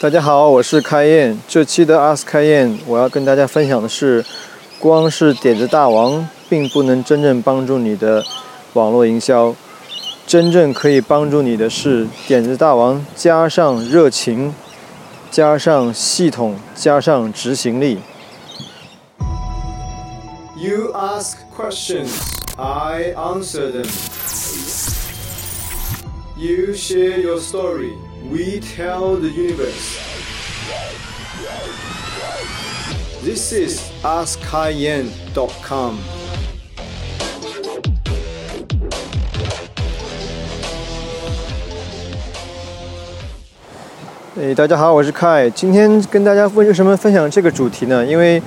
大家好，我是开燕。这期的 Ask 开燕，我要跟大家分享的是，光是点子大王并不能真正帮助你的网络营销，真正可以帮助你的是点子大王加上热情，加上系统，加上执行力。You ask questions, I answer them. You share your story. We tell the universe. This is AskKaiYan.com. 哎，大家好，我是 Kai。今天跟大家为什么分享这个主题呢？因为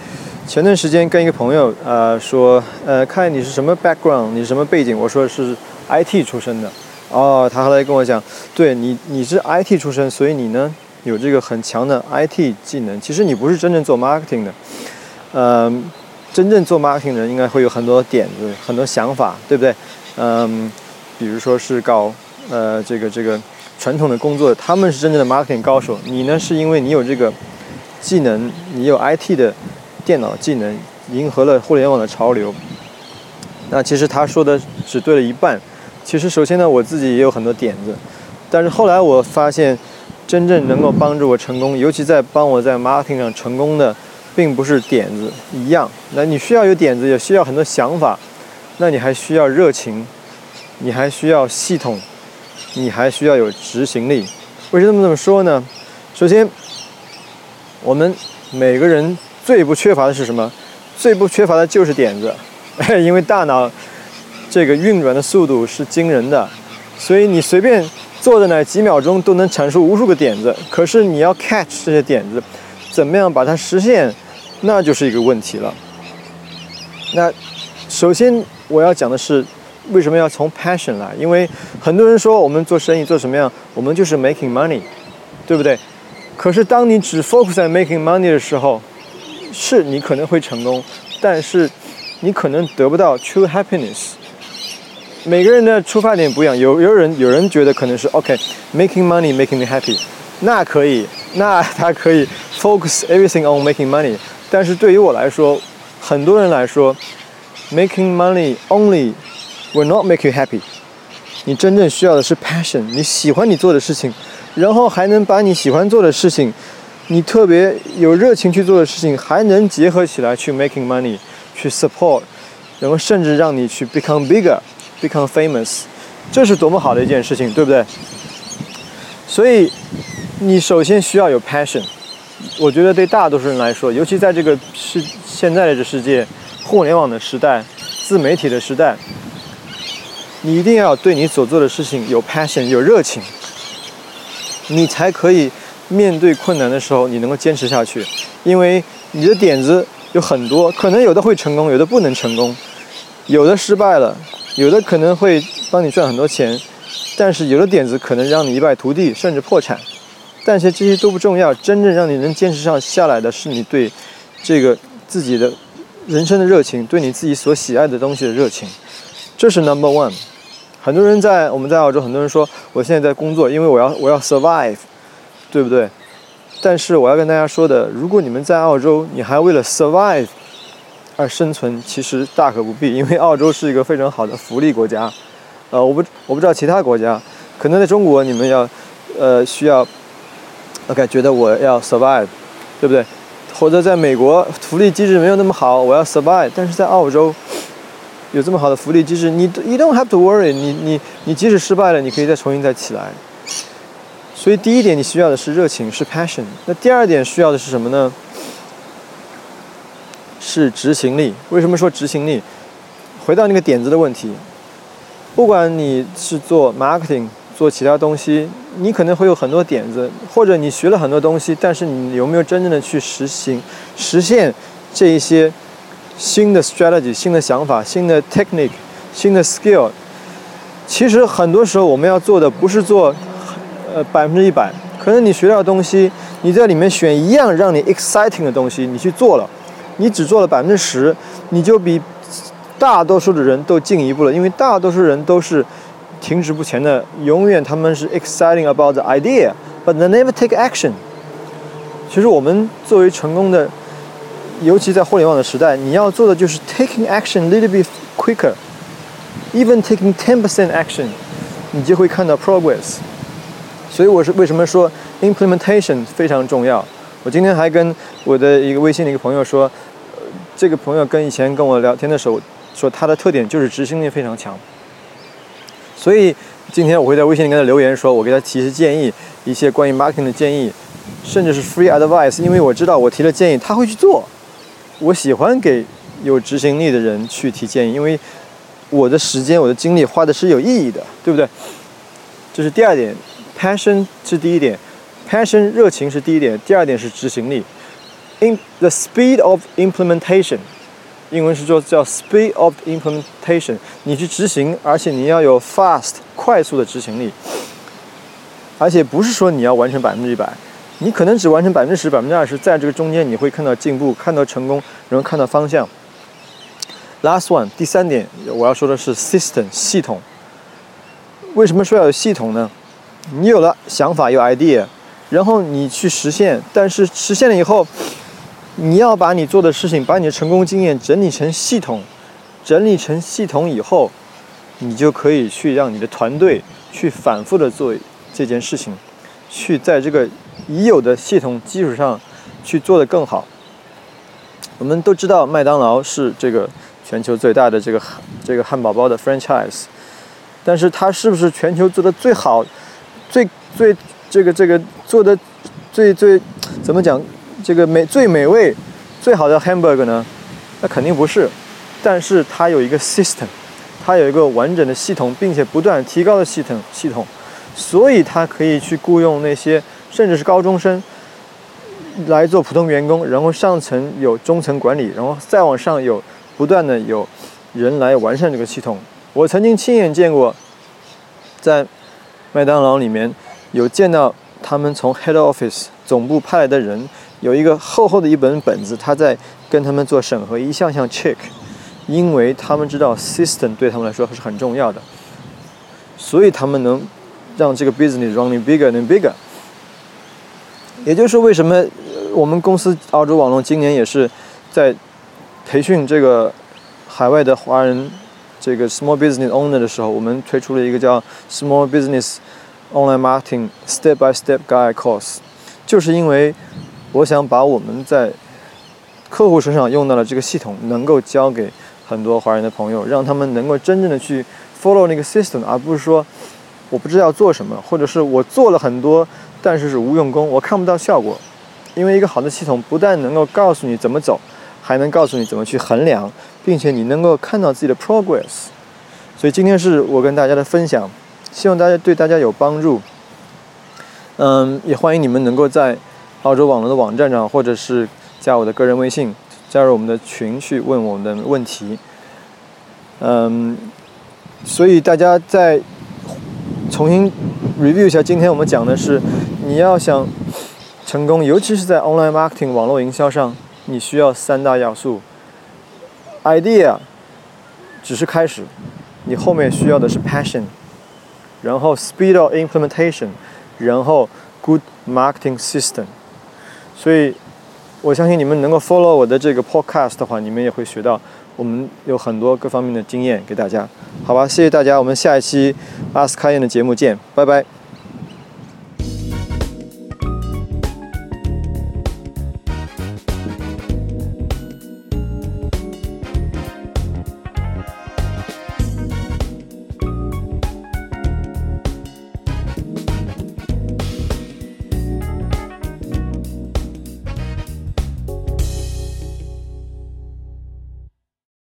前段时间跟一个朋友呃说，呃，看你是什么 background，你是什么背景？我说是 IT 出身的。哦，他后来跟我讲，对你你是 IT 出身，所以你呢有这个很强的 IT 技能。其实你不是真正做 marketing 的，嗯，真正做 marketing 的人应该会有很多点子、很多想法，对不对？嗯，比如说是搞呃这个这个传统的工作，他们是真正的 marketing 高手。你呢是因为你有这个技能，你有 IT 的电脑技能，迎合了互联网的潮流。那其实他说的只对了一半。其实，首先呢，我自己也有很多点子，但是后来我发现，真正能够帮助我成功，尤其在帮我在 marketing 上成功的，并不是点子一样。那你需要有点子，也需要很多想法，那你还需要热情，你还需要系统，你还需要有执行力。为什么这么说呢？首先，我们每个人最不缺乏的是什么？最不缺乏的就是点子，因为大脑。这个运转的速度是惊人的，所以你随便坐在那几秒钟都能产出无数个点子。可是你要 catch 这些点子，怎么样把它实现，那就是一个问题了。那首先我要讲的是，为什么要从 passion 来？因为很多人说我们做生意做什么样，我们就是 making money，对不对？可是当你只 focus 在 making money 的时候，是你可能会成功，但是你可能得不到 true happiness。每个人的出发点不一样，有有人有人觉得可能是 OK，making money making me happy，那可以，那他可以 focus everything on making money。但是对于我来说，很多人来说，making money only will not make you happy。你真正需要的是 passion，你喜欢你做的事情，然后还能把你喜欢做的事情，你特别有热情去做的事情，还能结合起来去 making money，去 support，然后甚至让你去 become bigger。Become famous，这是多么好的一件事情，对不对？所以你首先需要有 passion。我觉得对大多数人来说，尤其在这个世现在的这世界，互联网的时代、自媒体的时代，你一定要对你所做的事情有 passion、有热情，你才可以面对困难的时候，你能够坚持下去。因为你的点子有很多，可能有的会成功，有的不能成功，有的失败了。有的可能会帮你赚很多钱，但是有的点子可能让你一败涂地，甚至破产。但是这些都不重要，真正让你能坚持上下来的是你对这个自己的人生的热情，对你自己所喜爱的东西的热情，这是 number one。很多人在我们在澳洲，很多人说我现在在工作，因为我要我要 survive，对不对？但是我要跟大家说的，如果你们在澳洲，你还为了 survive。而生存其实大可不必，因为澳洲是一个非常好的福利国家。呃，我不我不知道其他国家，可能在中国你们要，呃，需要，OK，觉得我要 survive，对不对？或者在美国福利机制没有那么好，我要 survive。但是在澳洲有这么好的福利机制，你 you don't have to worry，你你你即使失败了，你可以再重新再起来。所以第一点你需要的是热情，是 passion。那第二点需要的是什么呢？是执行力。为什么说执行力？回到那个点子的问题，不管你是做 marketing，做其他东西，你可能会有很多点子，或者你学了很多东西，但是你有没有真正的去实行、实现这一些新的 strategy、新的想法、新的 technique、新的 skill？其实很多时候我们要做的不是做呃百分之一百，可能你学到的东西，你在里面选一样让你 exciting 的东西，你去做了。你只做了百分之十，你就比大多数的人都进一步了。因为大多数人都是停滞不前的，永远他们是 exciting about the idea，but they never take action。其实我们作为成功的，尤其在互联网的时代，你要做的就是 taking action little bit quicker，even taking ten percent action，你就会看到 progress。所以我是为什么说 implementation 非常重要。我今天还跟我的一个微信的一个朋友说，呃这个朋友跟以前跟我聊天的时候说，他的特点就是执行力非常强。所以今天我会在微信里跟他留言，说我给他提一些建议，一些关于 marketing 的建议，甚至是 free advice，因为我知道我提了建议他会去做。我喜欢给有执行力的人去提建议，因为我的时间、我的精力花的是有意义的，对不对？这是第二点。Passion 是第一点，passion 热情是第一点，第二点是执行力。In the speed of implementation，英文是说叫 speed of implementation，你去执行，而且你要有 fast 快速的执行力，而且不是说你要完成百分之一百，你可能只完成百分之十、百分之二十，在这个中间你会看到进步，看到成功，然后看到方向。Last one，第三点我要说的是 system 系统。为什么说要有系统呢？你有了想法，有 idea，然后你去实现，但是实现了以后，你要把你做的事情，把你的成功经验整理成系统，整理成系统以后，你就可以去让你的团队去反复的做这件事情，去在这个已有的系统基础上去做得更好。我们都知道麦当劳是这个全球最大的这个这个汉堡包的 franchise，但是它是不是全球做的最好？最最这个这个做的最最怎么讲？这个美最美味、最好的 hamburger 呢？那肯定不是。但是它有一个 system，它有一个完整的系统，并且不断提高的系统系统，所以它可以去雇佣那些甚至是高中生来做普通员工，然后上层有中层管理，然后再往上有不断的有人来完善这个系统。我曾经亲眼见过在。麦当劳里面有见到他们从 head office 总部派来的人，有一个厚厚的一本本子，他在跟他们做审核，一项项 check，因为他们知道 system 对他们来说是很重要的，所以他们能让这个 business running bigger and bigger。也就是为什么我们公司澳洲网络今年也是在培训这个海外的华人。这个 small business owner 的时候，我们推出了一个叫 small business online marketing step by step guide course，就是因为我想把我们在客户身上用到的这个系统，能够教给很多华人的朋友，让他们能够真正的去 follow 那个 system，而不是说我不知道要做什么，或者是我做了很多，但是是无用功，我看不到效果。因为一个好的系统不但能够告诉你怎么走。还能告诉你怎么去衡量，并且你能够看到自己的 progress。所以今天是我跟大家的分享，希望大家对大家有帮助。嗯，也欢迎你们能够在澳洲网络的网站上，或者是加我的个人微信，加入我们的群去问我们的问题。嗯，所以大家再重新 review 一下，今天我们讲的是，你要想成功，尤其是在 online marketing 网络营销上。你需要三大要素，idea 只是开始，你后面需要的是 passion，然后 speed of implementation，然后 good marketing system。所以，我相信你们能够 follow 我的这个 podcast 的话，你们也会学到我们有很多各方面的经验给大家。好吧，谢谢大家，我们下一期阿斯卡宴的节目见，拜拜。